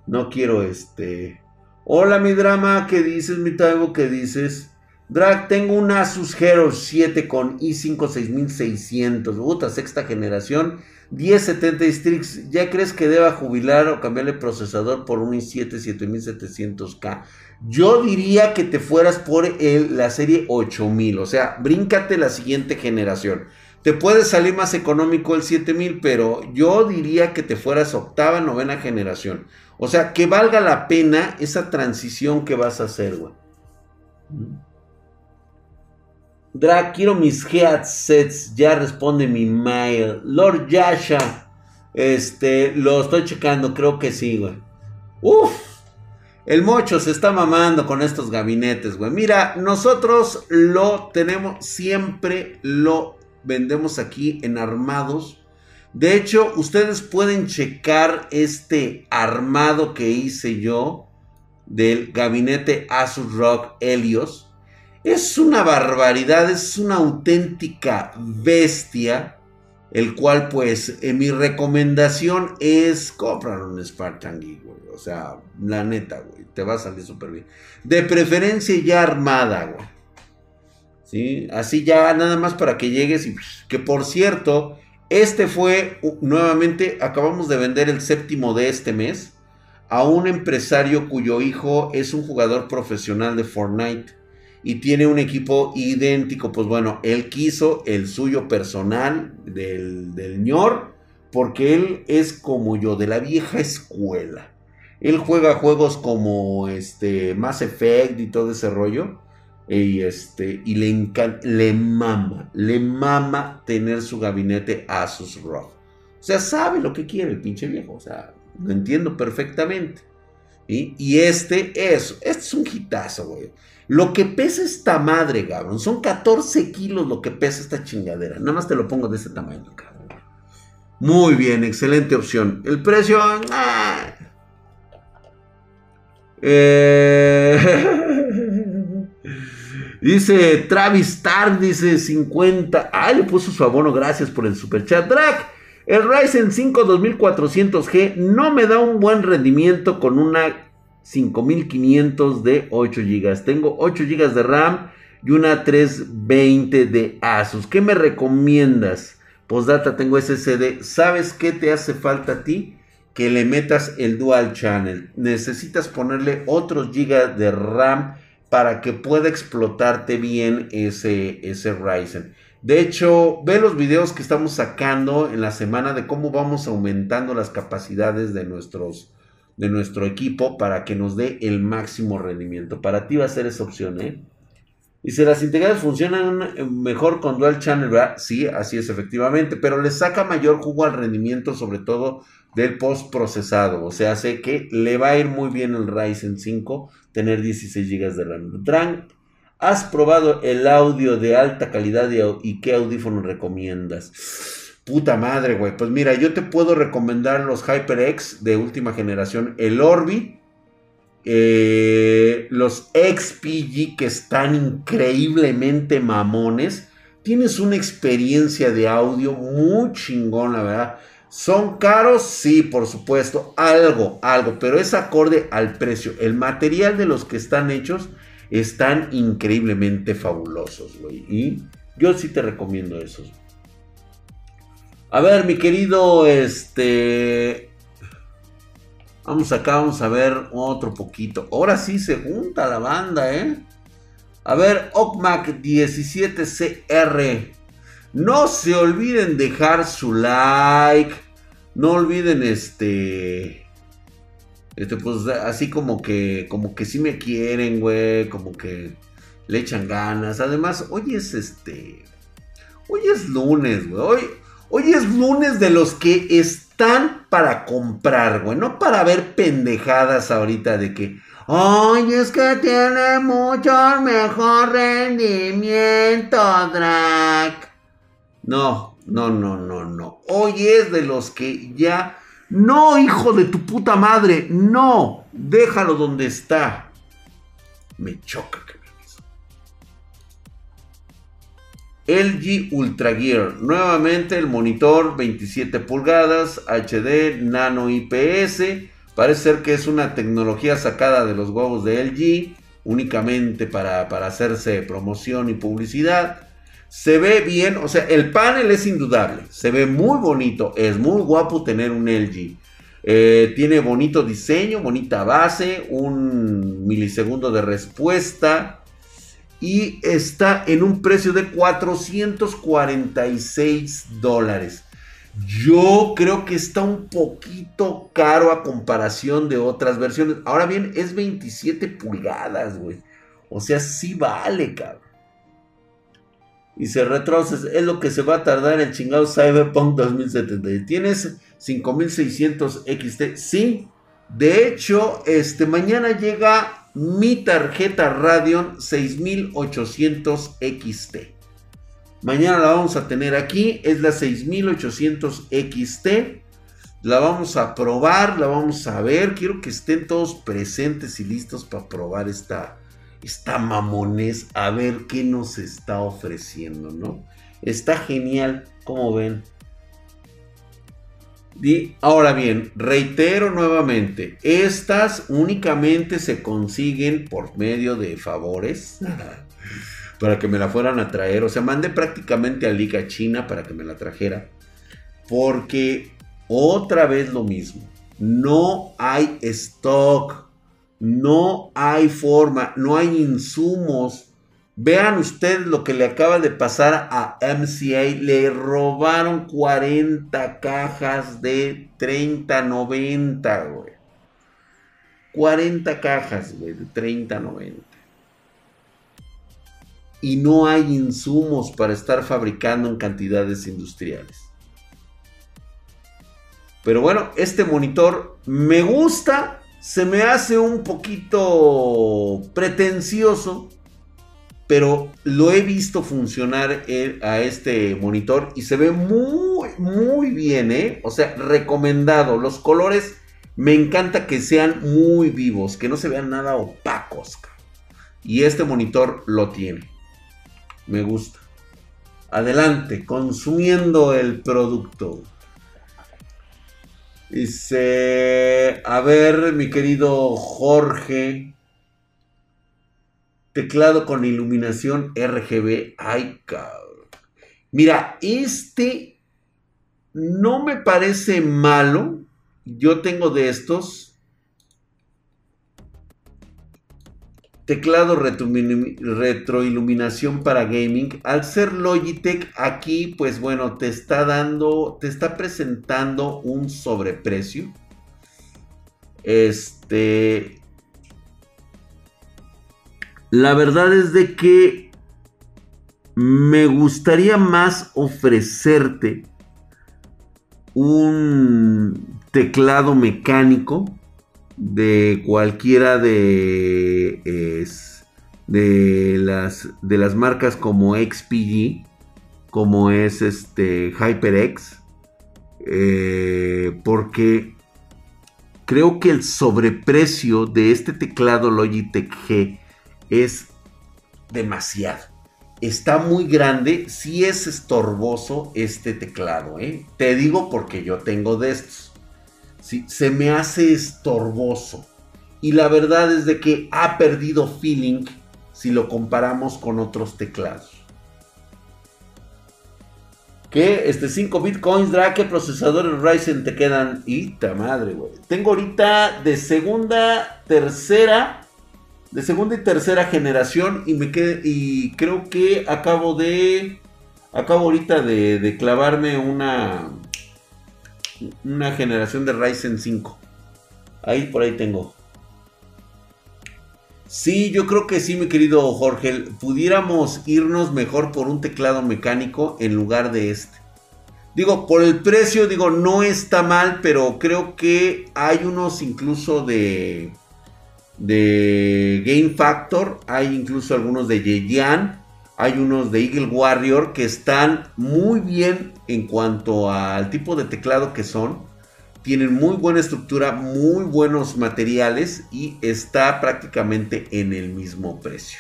No quiero este. Hola, mi drama, ¿qué dices, mi taibo? ¿Qué dices? Drag, tengo un Asus Hero 7 con i5 6600. Puta, sexta generación. 1070 Strix. ¿Ya crees que deba jubilar o cambiarle procesador por un i7 7700K? Yo diría que te fueras por el, la serie 8000. O sea, bríncate la siguiente generación. Te puede salir más económico el 7000, pero yo diría que te fueras octava, novena generación. O sea, que valga la pena esa transición que vas a hacer, güey. Drag, quiero mis headsets. Ya responde mi mail. Lord Yasha. Este, lo estoy checando. Creo que sí, güey. Uf. El mocho se está mamando con estos gabinetes, güey. Mira, nosotros lo tenemos, siempre lo vendemos aquí en armados. De hecho, ustedes pueden checar este armado que hice yo del gabinete Asus Rock Helios. Es una barbaridad, es una auténtica bestia. El cual, pues, en mi recomendación es comprar un Spartan Geek, güey. O sea, la neta, güey. Te va a salir súper bien. De preferencia ya armada, güey. ¿Sí? Así ya, nada más para que llegues y... Que por cierto, este fue, nuevamente, acabamos de vender el séptimo de este mes a un empresario cuyo hijo es un jugador profesional de Fortnite y tiene un equipo idéntico. Pues bueno, él quiso el suyo personal del, del ñor porque él es como yo, de la vieja escuela. Él juega juegos como este Mass Effect y todo ese rollo. Y, este, y le, encanta, le mama, le mama tener su gabinete Asus ROG. O sea, sabe lo que quiere el pinche viejo. O sea, lo entiendo perfectamente. Y este es, este es un hitazo, güey. Lo que pesa esta madre, cabrón, son 14 kilos lo que pesa esta chingadera. Nada más te lo pongo de este tamaño, cabrón. Muy bien, excelente opción. El precio... Ah. Eh, dice Travis Tar, dice 50. Ah, le puso su abono, gracias por el super chat. El Ryzen 5 2400G no me da un buen rendimiento con una 5500 de 8 GB. Tengo 8 GB de RAM y una 320 de Asus. ¿Qué me recomiendas? Postdata, tengo SSD. ¿Sabes qué te hace falta a ti? Que le metas el Dual Channel. Necesitas ponerle otros GB de RAM para que pueda explotarte bien ese, ese Ryzen. De hecho, ve los videos que estamos sacando en la semana de cómo vamos aumentando las capacidades de, de nuestro equipo para que nos dé el máximo rendimiento. Para ti va a ser esa opción, ¿eh? Si las integrales funcionan mejor con Dual Channel, ¿verdad? Sí, así es efectivamente, pero le saca mayor jugo al rendimiento, sobre todo del post procesado. O sea, sé que le va a ir muy bien el Ryzen 5 tener 16 GB de RAM. ¿Has probado el audio de alta calidad y qué audífono recomiendas? Puta madre, güey. Pues mira, yo te puedo recomendar los HyperX de última generación, el Orbi, eh, los XPG que están increíblemente mamones. Tienes una experiencia de audio muy chingona, ¿verdad? ¿Son caros? Sí, por supuesto. Algo, algo, pero es acorde al precio. El material de los que están hechos están increíblemente fabulosos, güey. Y yo sí te recomiendo esos. A ver, mi querido, este... Vamos acá, vamos a ver otro poquito. Ahora sí se junta la banda, ¿eh? A ver, OCMAC 17CR. No se olviden dejar su like. No olviden este este, pues así como que, como que sí me quieren, güey, como que le echan ganas. Además, hoy es este, hoy es lunes, güey. Hoy, hoy es lunes de los que están para comprar, güey, no para ver pendejadas ahorita de que, ay, es que tiene mucho mejor rendimiento, Drac. No, no, no, no, no. Hoy es de los que ya no, hijo de tu puta madre, no, déjalo donde está. Me choca que me LG Ultra Gear, nuevamente el monitor 27 pulgadas, HD, nano IPS, parece ser que es una tecnología sacada de los huevos de LG, únicamente para, para hacerse promoción y publicidad. Se ve bien, o sea, el panel es indudable, se ve muy bonito, es muy guapo tener un LG. Eh, tiene bonito diseño, bonita base, un milisegundo de respuesta y está en un precio de 446 dólares. Yo creo que está un poquito caro a comparación de otras versiones. Ahora bien, es 27 pulgadas, güey. O sea, sí vale, cabrón. Y se retroces, es lo que se va a tardar el chingado Cyberpunk 2070. ¿Tienes 5600 XT? Sí. De hecho, este mañana llega mi tarjeta Radeon 6800 XT. Mañana la vamos a tener aquí, es la 6800 XT. La vamos a probar, la vamos a ver. Quiero que estén todos presentes y listos para probar esta, esta mamones. A ver qué nos está ofreciendo, ¿no? Está genial, como ven. ahora bien, reitero nuevamente, estas únicamente se consiguen por medio de favores para que me la fueran a traer. O sea, mandé prácticamente a Liga China para que me la trajera. Porque otra vez lo mismo. No hay stock. No hay forma. No hay insumos. Vean ustedes lo que le acaba de pasar a MCA. Le robaron 40 cajas de 3090, güey. 40 cajas, güey, de 3090. Y no hay insumos para estar fabricando en cantidades industriales. Pero bueno, este monitor me gusta. Se me hace un poquito pretencioso. Pero lo he visto funcionar a este monitor y se ve muy, muy bien, ¿eh? O sea, recomendado. Los colores me encanta que sean muy vivos, que no se vean nada opacos. Y este monitor lo tiene. Me gusta. Adelante, consumiendo el producto. Dice, a ver, mi querido Jorge. Teclado con iluminación RGB. Ay, cabrón. Mira, este no me parece malo. Yo tengo de estos. Teclado retroiluminación para gaming. Al ser Logitech, aquí, pues bueno, te está dando, te está presentando un sobreprecio. Este. La verdad es de que me gustaría más ofrecerte un teclado mecánico de cualquiera de, de, las, de las marcas como XPG, como es este HyperX, eh, porque creo que el sobreprecio de este teclado Logitech G es demasiado. Está muy grande, si es estorboso este teclado, ¿eh? Te digo porque yo tengo de estos se me hace estorboso. Y la verdad es de que ha perdido feeling si lo comparamos con otros teclados. ¿Qué? Este 5 bitcoins, Drake, ¿qué procesadores Ryzen te quedan? ¡Ita madre, güey! Tengo ahorita de segunda, tercera, de segunda y tercera generación y me y creo que acabo de, acabo ahorita de, de clavarme una, una generación de Ryzen 5. Ahí por ahí tengo. Sí, yo creo que sí, mi querido Jorge. Pudiéramos irnos mejor por un teclado mecánico en lugar de este. Digo, por el precio, digo, no está mal, pero creo que hay unos incluso de de Game Factor, hay incluso algunos de Yeyan hay unos de Eagle Warrior que están muy bien en cuanto al tipo de teclado que son. Tienen muy buena estructura, muy buenos materiales y está prácticamente en el mismo precio.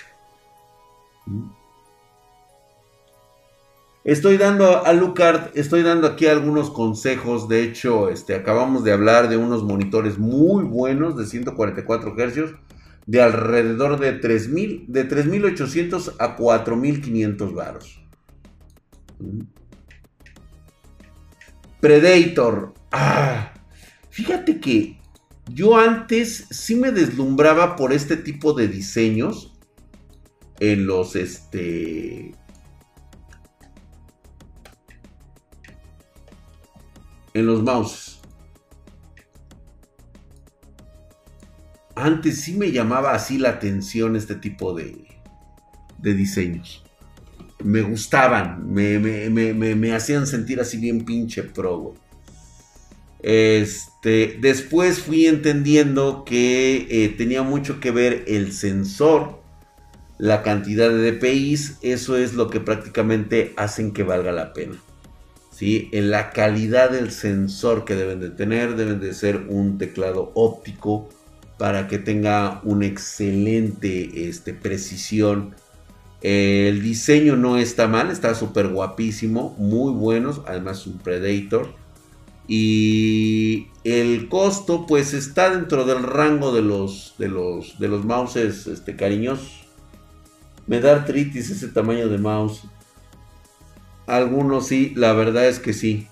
Estoy dando a Lucard, estoy dando aquí algunos consejos. De hecho, este, acabamos de hablar de unos monitores muy buenos de 144 Hz de alrededor de 3.000, de 3.800 a 4.500 varos. Predator. Ah, fíjate que yo antes sí me deslumbraba por este tipo de diseños en los este en los mouses. antes sí me llamaba así la atención este tipo de, de diseños. Me gustaban, me, me, hacían sentir así bien pinche pro, Este, después fui entendiendo que eh, tenía mucho que ver el sensor, la cantidad de DPIs, eso es lo que prácticamente hacen que valga la pena. ¿sí? En la calidad del sensor que deben de tener, deben de ser un teclado óptico para que tenga una excelente este, precisión. El diseño no está mal, está súper guapísimo, muy buenos, además un Predator. Y el costo pues está dentro del rango de los, de los, de los mouses este, cariñosos. Me da artritis ese tamaño de mouse. Algunos sí, la verdad es que sí.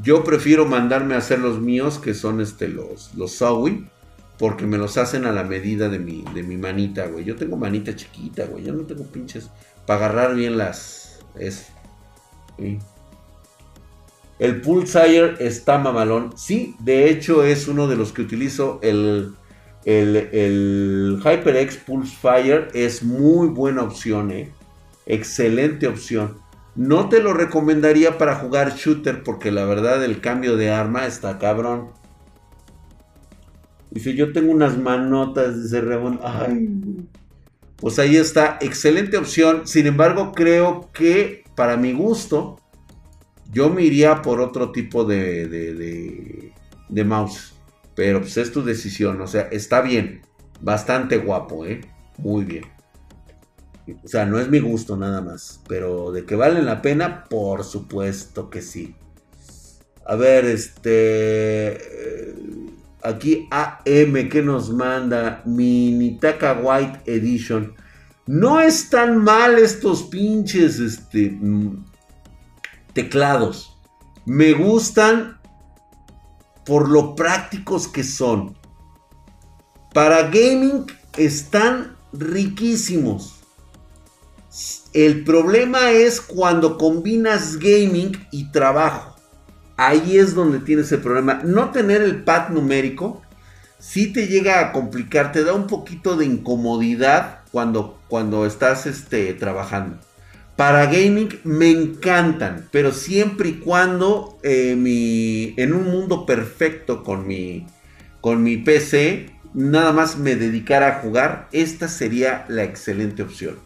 Yo prefiero mandarme a hacer los míos, que son este, los, los porque me los hacen a la medida de mi, de mi manita, güey. Yo tengo manita chiquita, güey. Yo no tengo pinches para agarrar bien las... Es, El Pulsar está mamalón. Sí, de hecho es uno de los que utilizo el el, HyperX Pulse Fire es muy buena opción, ¿eh? excelente opción. No te lo recomendaría para jugar shooter porque la verdad el cambio de arma está cabrón. Dice, yo tengo unas manotas, dice Rebon. Ay. Pues ahí está, excelente opción. Sin embargo, creo que para mi gusto, yo me iría por otro tipo de, de, de mouse. Pero pues es tu decisión, o sea, está bien. Bastante guapo, ¿eh? Muy bien. O sea, no es mi gusto nada más. Pero de que valen la pena, por supuesto que sí. A ver, este... Aquí AM que nos manda Minitaka White Edition. No están mal estos pinches este, mm, teclados. Me gustan por lo prácticos que son. Para gaming están riquísimos. El problema es cuando combinas gaming y trabajo. Ahí es donde tienes el problema. No tener el pad numérico si te llega a complicar, te da un poquito de incomodidad cuando, cuando estás este, trabajando. Para gaming me encantan, pero siempre y cuando eh, mi, en un mundo perfecto con mi, con mi PC, nada más me dedicara a jugar, esta sería la excelente opción.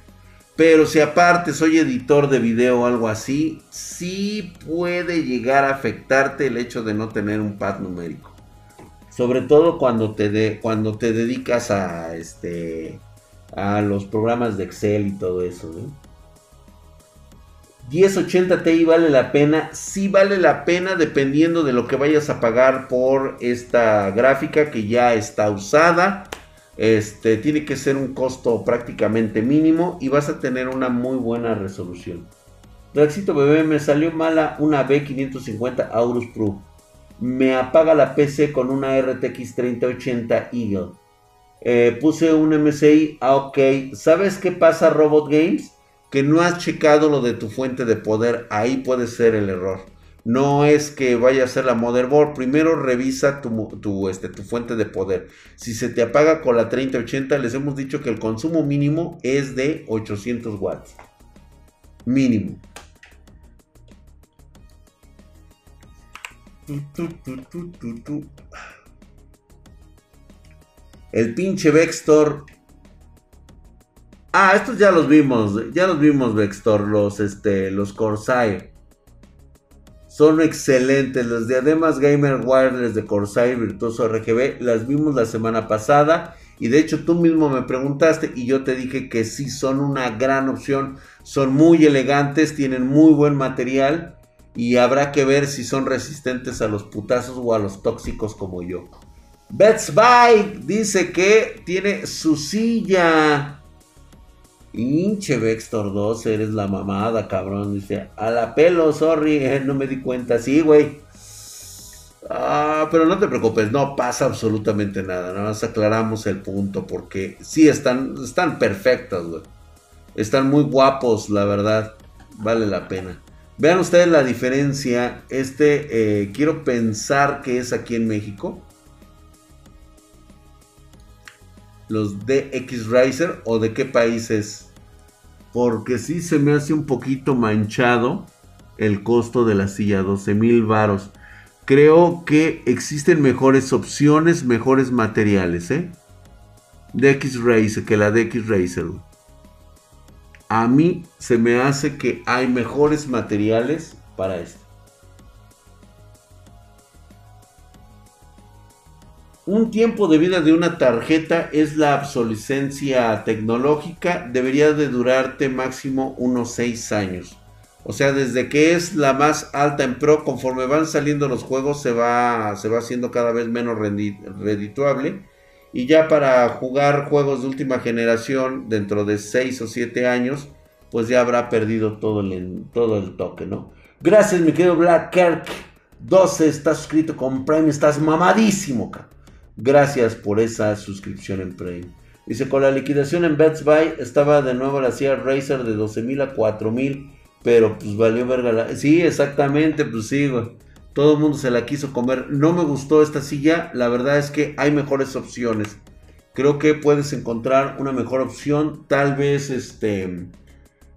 Pero si aparte soy editor de video o algo así, sí puede llegar a afectarte el hecho de no tener un pad numérico. Sobre todo cuando te, de, cuando te dedicas a, este, a los programas de Excel y todo eso. 1080 Ti vale la pena, sí vale la pena dependiendo de lo que vayas a pagar por esta gráfica que ya está usada. Este tiene que ser un costo prácticamente mínimo y vas a tener una muy buena resolución. Draxito bebé, me salió mala una B550 Aurus Pro. Me apaga la PC con una RTX 3080 Eagle. Eh, puse un MSI, ah, ok. ¿Sabes qué pasa, Robot Games? que no has checado lo de tu fuente de poder, ahí puede ser el error. No es que vaya a ser la motherboard, primero revisa tu, este, tu fuente de poder. Si se te apaga con la 3080, les hemos dicho que el consumo mínimo es de 800 watts. Mínimo. El pinche Vextor Ah, estos ya los vimos, ya los vimos, Vextor, los, este, los Corsair. Son excelentes, los diademas Gamer Wireless de Corsair Virtuoso RGB, las vimos la semana pasada. Y de hecho tú mismo me preguntaste y yo te dije que sí son una gran opción. Son muy elegantes, tienen muy buen material. Y habrá que ver si son resistentes a los putazos o a los tóxicos como yo. Bets Bike dice que tiene su silla Pinche Vextor 2, eres la mamada, cabrón. Dice, a la pelo, sorry, eh, no me di cuenta. Sí, güey. Ah, pero no te preocupes, no pasa absolutamente nada. Nada más aclaramos el punto porque sí están, están perfectos, güey. Están muy guapos, la verdad. Vale la pena. Vean ustedes la diferencia. Este, eh, quiero pensar que es aquí en México. Los DX Riser o de qué país es. porque sí se me hace un poquito manchado el costo de la silla, 12 mil varos. Creo que existen mejores opciones, mejores materiales, ¿eh? De X-Racer, que la de X-Racer. A mí se me hace que hay mejores materiales para esto. Un tiempo de vida de una tarjeta es la obsolescencia tecnológica. Debería de durarte máximo unos 6 años. O sea, desde que es la más alta en Pro, conforme van saliendo los juegos, se va, se va haciendo cada vez menos redituable. Y ya para jugar juegos de última generación, dentro de 6 o 7 años, pues ya habrá perdido todo el, todo el toque, ¿no? Gracias, mi querido Black Kirk. 12, estás suscrito con Prime, estás mamadísimo, cara. Gracias por esa suscripción en Prime. Dice, con la liquidación en Best Buy estaba de nuevo la silla Razer de 12 mil a 4 mil, pero pues valió verga la... Sí, exactamente, pues sí. Todo el mundo se la quiso comer. No me gustó esta silla, la verdad es que hay mejores opciones. Creo que puedes encontrar una mejor opción, tal vez este...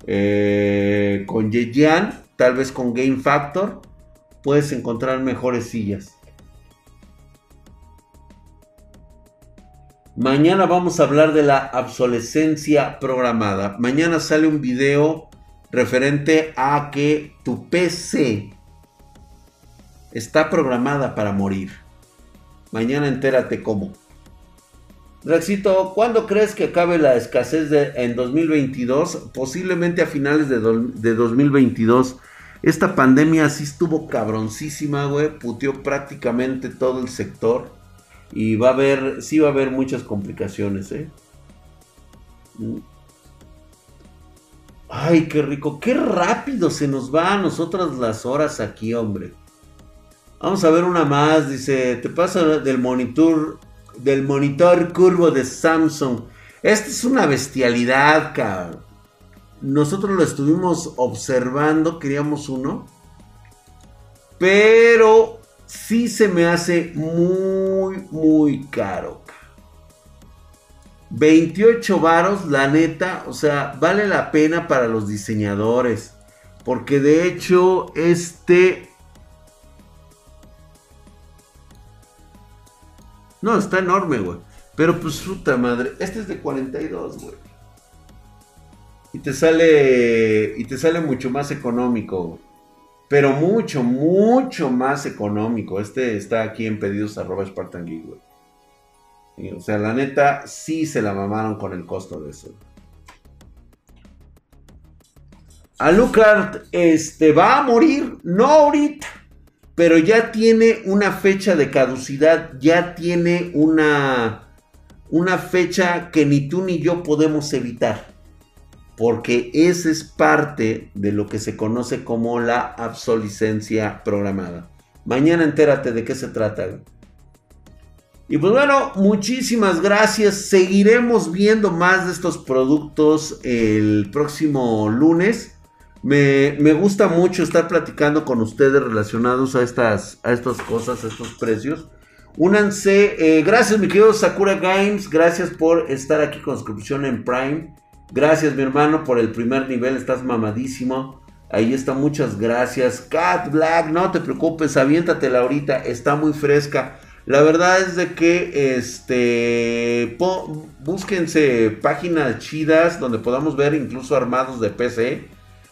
Eh, con Yeyan, tal vez con Game Factor, puedes encontrar mejores sillas. Mañana vamos a hablar de la obsolescencia programada. Mañana sale un video referente a que tu PC está programada para morir. Mañana entérate cómo. Rexito, ¿cuándo crees que acabe la escasez de, en 2022? Posiblemente a finales de, de 2022. Esta pandemia sí estuvo cabroncísima, güey. Puteó prácticamente todo el sector. Y va a haber, sí va a haber muchas complicaciones, ¿eh? Ay, qué rico, qué rápido se nos va a nosotras las horas aquí, hombre. Vamos a ver una más, dice, te pasa del monitor, del monitor curvo de Samsung. Esta es una bestialidad, cabrón. Nosotros lo estuvimos observando, queríamos uno. Pero sí se me hace muy, muy caro. 28 varos, la neta, o sea, vale la pena para los diseñadores. Porque de hecho, este... No, está enorme, güey. Pero pues puta madre, este es de 42, güey. Y te sale... Y te sale mucho más económico, güey pero mucho, mucho más económico. Este está aquí en pedidos arroba Spartan Geek, o sea, la neta, sí se la mamaron con el costo de eso. Alucard, este, va a morir, no ahorita, pero ya tiene una fecha de caducidad, ya tiene una, una fecha que ni tú ni yo podemos evitar porque ese es parte de lo que se conoce como la obsolescencia programada. Mañana entérate de qué se trata. Y pues bueno, muchísimas gracias. Seguiremos viendo más de estos productos el próximo lunes. Me, gusta mucho estar platicando con ustedes relacionados a estas, a estas cosas, a estos precios. Únanse. Eh, gracias, mi querido Sakura Games. Gracias por estar aquí con suscripción en Prime. Gracias, mi hermano, por el primer nivel. Estás mamadísimo. Ahí está, muchas gracias. Cat Black, no te preocupes, aviéntatela ahorita. Está muy fresca. La verdad es de que este búsquense páginas chidas donde podamos ver incluso armados de PC.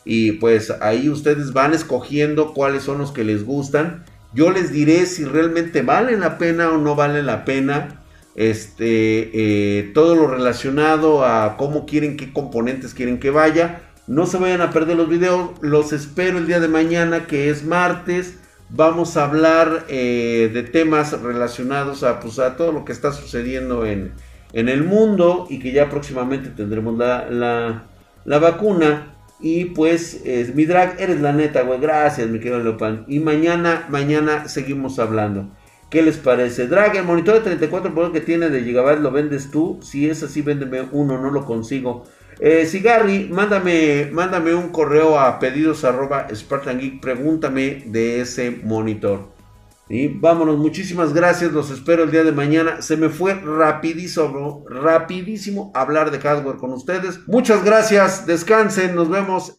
Y pues ahí ustedes van escogiendo cuáles son los que les gustan. Yo les diré si realmente valen la pena o no valen la pena este, eh, todo lo relacionado a cómo quieren, qué componentes quieren que vaya. No se vayan a perder los videos, los espero el día de mañana que es martes. Vamos a hablar eh, de temas relacionados a, pues, a todo lo que está sucediendo en, el mundo y que ya próximamente tendremos la, vacuna. Y pues, mi drag, eres la neta, güey. Gracias, mi querido Leopan. Y mañana, mañana seguimos hablando. ¿Qué les parece? Drag, el monitor de 34 por que tiene de Gigabyte lo vendes tú. Si es así, véndeme uno, no lo consigo. Eh, Cigarri, mándame, mándame un correo a pedidos arroba Geek. Pregúntame de ese monitor. Y vámonos, muchísimas gracias, los espero el día de mañana. Se me fue rapidísimo, rapidísimo hablar de hardware con ustedes. Muchas gracias, descansen, nos vemos.